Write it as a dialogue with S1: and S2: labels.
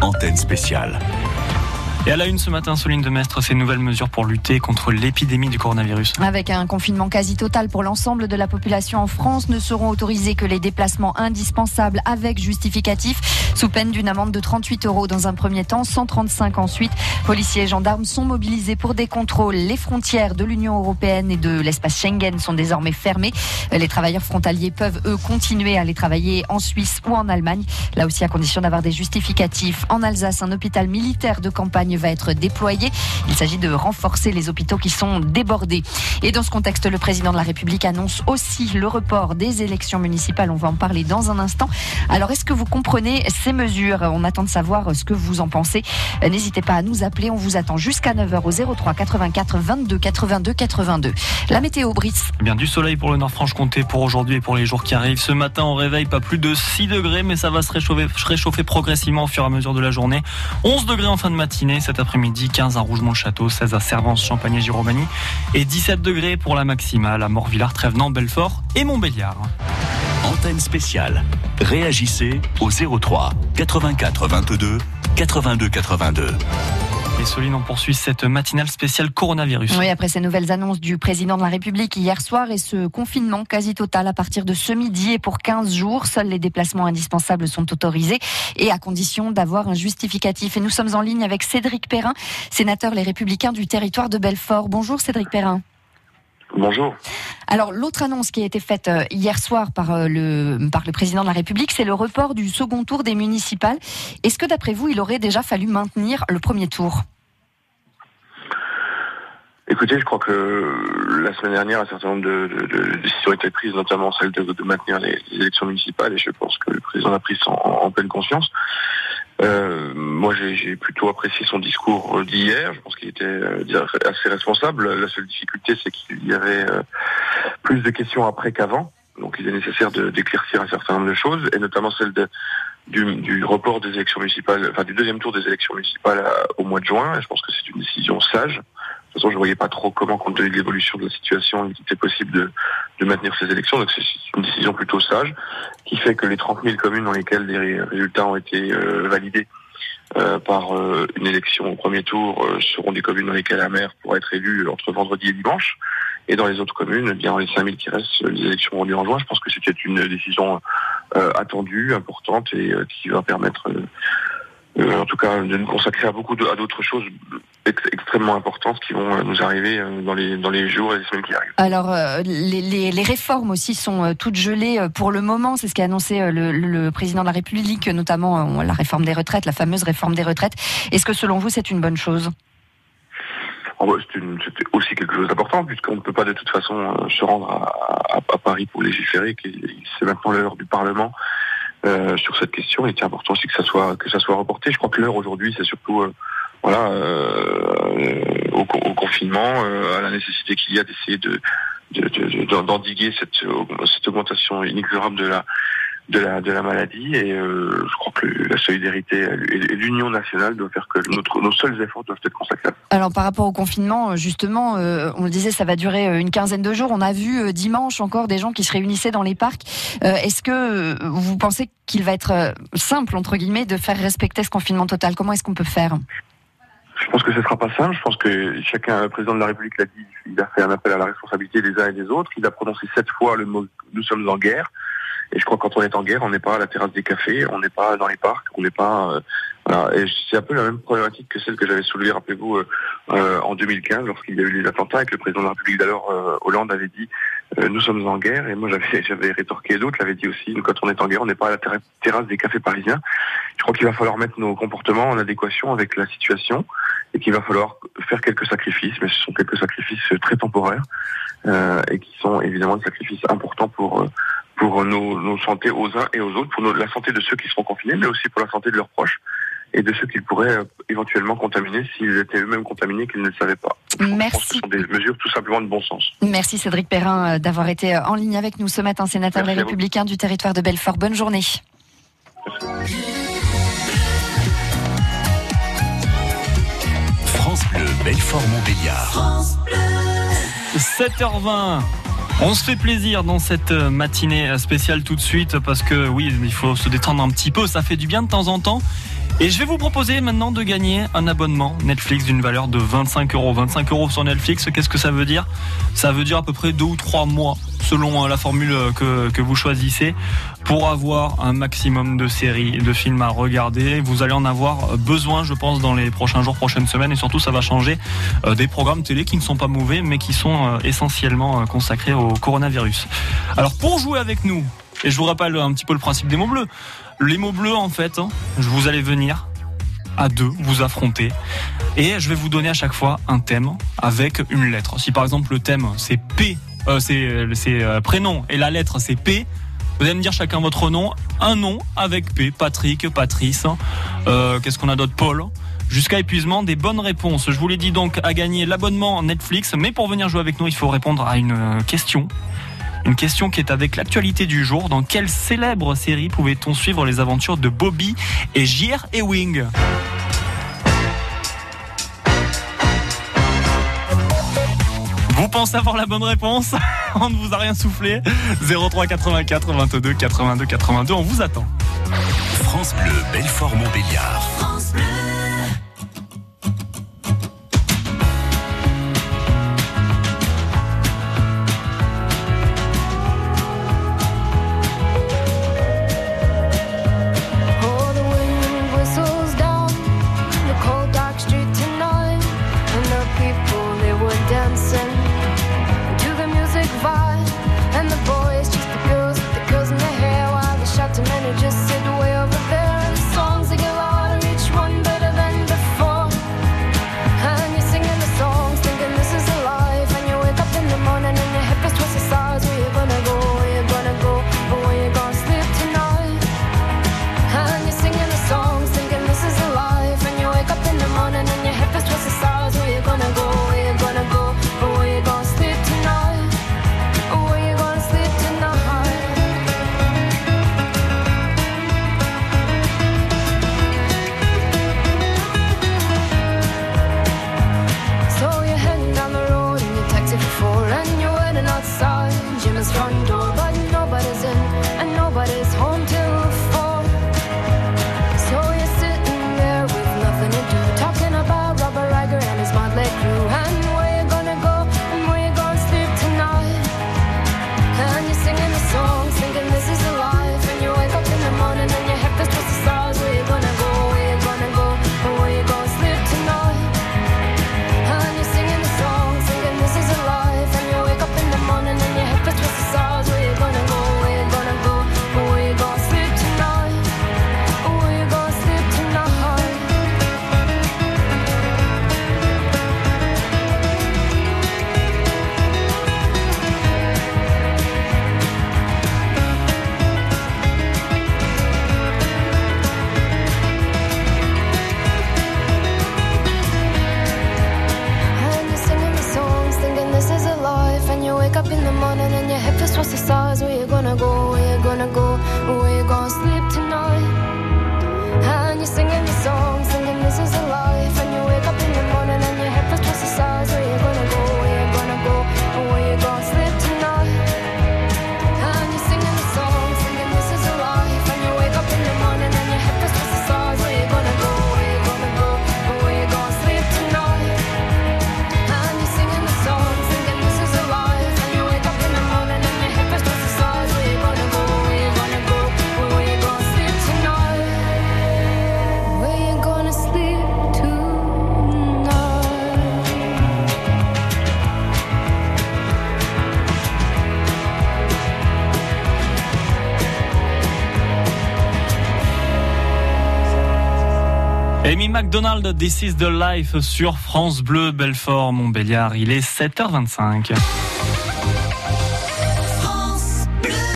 S1: Antenne spéciale.
S2: Et à la une ce matin, Soline de Mestre, ces nouvelles mesures pour lutter contre l'épidémie du coronavirus.
S3: Avec un confinement quasi total pour l'ensemble de la population en France, ne seront autorisés que les déplacements indispensables avec justificatif, sous peine d'une amende de 38 euros dans un premier temps, 135 ensuite. Policiers et gendarmes sont mobilisés pour des contrôles. Les frontières de l'Union européenne et de l'espace Schengen sont désormais fermées. Les travailleurs frontaliers peuvent, eux, continuer à aller travailler en Suisse ou en Allemagne, là aussi à condition d'avoir des justificatifs. En Alsace, un hôpital militaire de campagne va être déployé. Il s'agit de renforcer les hôpitaux qui sont débordés. Et dans ce contexte, le président de la République annonce aussi le report des élections municipales. On va en parler dans un instant. Alors, est-ce que vous comprenez ces mesures? On attend de savoir ce que vous en pensez. N'hésitez pas à nous appeler. On vous attend jusqu'à 9h au 03 84 22 82 82. La météo, Brice.
S2: Eh bien, du soleil pour le Nord-Franche-Comté pour aujourd'hui et pour les jours qui arrivent. Ce matin, on réveille pas plus de 6 degrés, mais ça va se réchauffer, réchauffer progressivement au fur et à mesure de la journée. 11 degrés en fin de matinée cet après-midi, 15 à Rougemont-le-Château, 16 à Servance, Champagne Giromanie et 17 degrés pour la maximale à Morvillard, Trévenant, Belfort et Montbéliard.
S1: Antenne spéciale. Réagissez au 03 84 22 82 82.
S2: Et Soline, on poursuit cette matinale spéciale coronavirus.
S3: Oui, après ces nouvelles annonces du président de la République hier soir et ce confinement quasi total à partir de ce midi et pour 15 jours, seuls les déplacements indispensables sont autorisés et à condition d'avoir un justificatif. Et nous sommes en ligne avec Cédric Perrin, sénateur Les Républicains du territoire de Belfort. Bonjour Cédric Perrin.
S4: Bonjour.
S3: Alors l'autre annonce qui a été faite euh, hier soir par euh, le par le président de la République, c'est le report du second tour des municipales. Est-ce que d'après vous, il aurait déjà fallu maintenir le premier tour?
S4: Écoutez, je crois que la semaine dernière, un certain nombre de, de, de décisions ont été prises, notamment celle de, de maintenir les, les, élections municipales, et je pense que le président a pris en pleine conscience. Euh, moi, j'ai plutôt apprécié son discours d'hier. Je pense qu'il était euh, assez responsable. La seule difficulté, c'est qu'il y avait euh, plus de questions après qu'avant. Donc, il est nécessaire d'éclaircir un certain nombre de choses, et notamment celle de, du, du, report des élections municipales, enfin du deuxième tour des élections municipales au mois de juin. Je pense que c'est une décision sage. De toute façon, je voyais pas trop comment, compte tenu de l'évolution de la situation, il était possible de, de maintenir ces élections. Donc, c'est une décision plutôt sage qui fait que les 30 000 communes dans lesquelles des résultats ont été euh, validés euh, par euh, une élection au premier tour seront des communes dans lesquelles la maire pourra être élue entre vendredi et dimanche. Et dans les autres communes, eh bien les 5 000 qui restent, les élections auront lieu en juin. Je pense que c'était une décision attendue, importante et qui va permettre euh, en tout cas de nous consacrer à beaucoup de, à d'autres choses ex extrêmement importantes qui vont euh, nous arriver euh, dans les dans les jours et les semaines qui arrivent.
S3: Alors euh, les, les, les, réformes aussi sont toutes gelées pour le moment, c'est ce qu'a annoncé le, le, président de la République, notamment la réforme des retraites, la fameuse réforme des retraites. Est-ce que selon vous c'est une bonne chose?
S4: Oh bah, C'était aussi quelque chose d'important puisqu'on ne peut pas de toute façon se rendre à, à, à Paris pour légiférer, c'est maintenant l'heure du Parlement euh, sur cette question. Il était important aussi que ça soit que ça soit reporté. Je crois que l'heure aujourd'hui, c'est surtout euh, voilà euh, au, au, confinement, euh, à la nécessité qu'il y a d'essayer de d'endiguer de, de, cette, cette augmentation inexorable de la de la, de la maladie et euh, je crois que la solidarité et l'union nationale doivent faire que notre, nos seuls efforts doivent être consacrés.
S3: Alors par rapport au confinement, justement, euh, on le disait, ça va durer euh, une quinzaine de jours. On a vu euh, dimanche encore des gens qui se réunissaient dans les parcs. Euh, est-ce que vous pensez qu'il va être simple, entre guillemets, de faire respecter ce confinement total? Comment est-ce qu'on peut faire?
S4: Je pense que ce sera pas simple. Je pense que chacun, le président de la République l'a dit, il a fait un appel à la responsabilité des uns et des autres. Il a prononcé sept fois le mot "nous sommes en guerre". Et je crois que quand on est en guerre, on n'est pas à la terrasse des cafés, on n'est pas dans les parcs, on n'est pas. Euh, voilà. Et c'est un peu la même problématique que celle que j'avais soulevée, rappelez-vous, euh, euh, en 2015, lorsqu'il y a eu les attentats et que le président de la République d'alors, euh, Hollande, avait dit euh, nous sommes en guerre. Et moi, j'avais, j'avais rétorqué, d'autres l'avaient dit aussi. Quand on est en guerre, on n'est pas à la terrasse des cafés parisiens. Je crois qu'il va falloir mettre nos comportements en adéquation avec la situation et qu'il va falloir faire quelques sacrifices, mais ce sont quelques sacrifices très temporaires et qui sont évidemment des sacrifices importants pour pour nos, nos, santé aux uns et aux autres, pour nos, la santé de ceux qui seront confinés, mais aussi pour la santé de leurs proches et de ceux qu'ils pourraient euh, éventuellement contaminer s'ils étaient eux-mêmes contaminés qu'ils ne le savaient pas.
S3: Merci.
S4: Ce sont des mesures tout simplement de bon sens.
S3: Merci Cédric Perrin euh, d'avoir été euh, en ligne avec nous ce matin, sénateur des Républicains du territoire de Belfort. Bonne journée. Merci.
S1: France Bleu, Belfort Montbéliard. France Bleu.
S2: 7h20. On se fait plaisir dans cette matinée spéciale tout de suite parce que oui, il faut se détendre un petit peu, ça fait du bien de temps en temps. Et je vais vous proposer maintenant de gagner un abonnement Netflix d'une valeur de 25 euros. 25 euros sur Netflix, qu'est-ce que ça veut dire? Ça veut dire à peu près deux ou trois mois selon euh, la formule que, que vous choisissez pour avoir un maximum de séries, de films à regarder. Vous allez en avoir besoin, je pense, dans les prochains jours, prochaines semaines. Et surtout, ça va changer euh, des programmes télé qui ne sont pas mauvais, mais qui sont euh, essentiellement consacrés au coronavirus. Alors, pour jouer avec nous, et je vous rappelle un petit peu le principe des mots bleus. Les mots bleus, en fait, hein, vous allez venir à deux vous affronter et je vais vous donner à chaque fois un thème avec une lettre. Si par exemple le thème c'est P, euh, c'est euh, prénom et la lettre c'est P, vous allez me dire chacun votre nom, un nom avec P, Patrick, Patrice, euh, qu'est-ce qu'on a d'autre, Paul. Jusqu'à épuisement des bonnes réponses. Je vous l'ai dit donc à gagner l'abonnement Netflix, mais pour venir jouer avec nous, il faut répondre à une question. Une question qui est avec l'actualité du jour. Dans quelle célèbre série pouvait-on suivre les aventures de Bobby et J.R. Ewing? Vous pensez avoir la bonne réponse On ne vous a rien soufflé 03 84 22 82 82, on vous attend.
S1: France Bleu, Belfort Montbéliard. France Bleu. And you're waiting outside Jimmy's front door, but nobody's in.
S2: McDonald, This is the Life sur France Bleu, Belfort, Montbéliard. Il est 7h25.